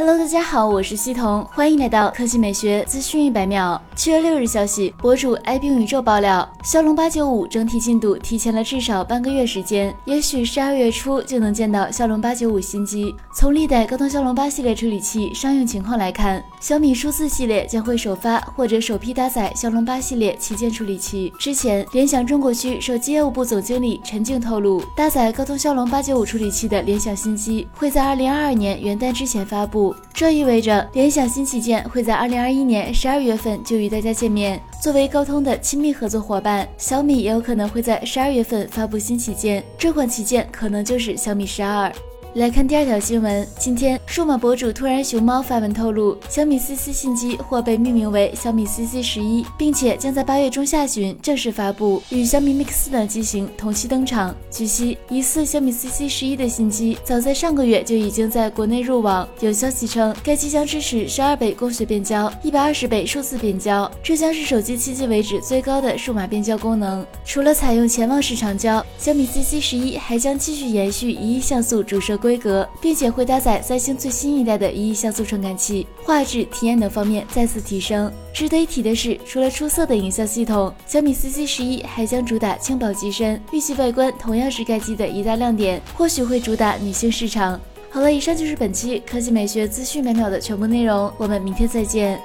Hello，大家好，我是西彤，欢迎来到科技美学资讯一百秒。七月六日消息，博主爱冰宇宙爆料，骁龙八九五整体进度提前了至少半个月时间，也许十二月初就能见到骁龙八九五新机。从历代高通骁龙八系列处理器商用情况来看，小米数字系列将会首发或者首批搭载骁龙八系列旗舰处理器。之前，联想中国区手机业务部总经理陈静透露，搭载高通骁龙八九五处理器的联想新机会在二零二二年元旦之前发布。这意味着联想新旗舰会在二零二一年十二月份就与大家见面。作为高通的亲密合作伙伴，小米也有可能会在十二月份发布新旗舰，这款旗舰可能就是小米十二。来看第二条新闻，今天数码博主突然熊猫发文透露，小米 CC 新机或被命名为小米 CC 十一，并且将在八月中下旬正式发布，与小米 Mix 四等机型同期登场。据悉，疑似小米 CC 十一的新机早在上个月就已经在国内入网。有消息称，该机将支持十二倍光学变焦、一百二十倍数字变焦，这将是手机迄今为止最高的数码变焦功能。除了采用潜望式长焦，小米 CC 十一还将继续延续一亿像素主摄。规格，并且会搭载三星最新一代的一亿像素传感器，画质、体验等方面再次提升。值得一提的是，除了出色的影像系统，小米 CC 十一还将主打轻薄机身，预计外观同样是该机的一大亮点，或许会主打女性市场。好了，以上就是本期科技美学资讯每秒的全部内容，我们明天再见。